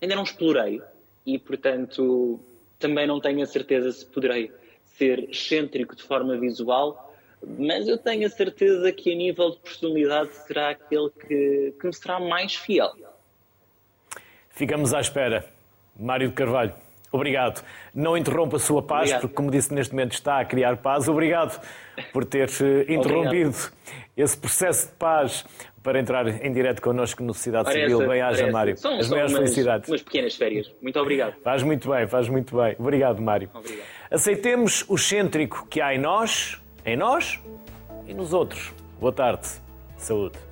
ainda não explorei e, portanto, também não tenho a certeza se poderei ser excêntrico de forma visual, mas eu tenho a certeza que a nível de personalidade será aquele que, que me será mais fiel. Ficamos à espera. Mário de Carvalho, obrigado. Não interrompa a sua paz, obrigado. porque, como disse, neste momento está a criar paz. Obrigado por ter eh, interrompido obrigado. esse processo de paz para entrar em direto connosco no Sociedade Civil. Bem-aja, Mário. São, As maiores felicidades. Umas pequenas férias. Muito obrigado. Faz muito bem, faz muito bem. Obrigado, Mário. Obrigado. Aceitemos o excêntrico que há em nós, em nós e nos outros. Boa tarde. Saúde.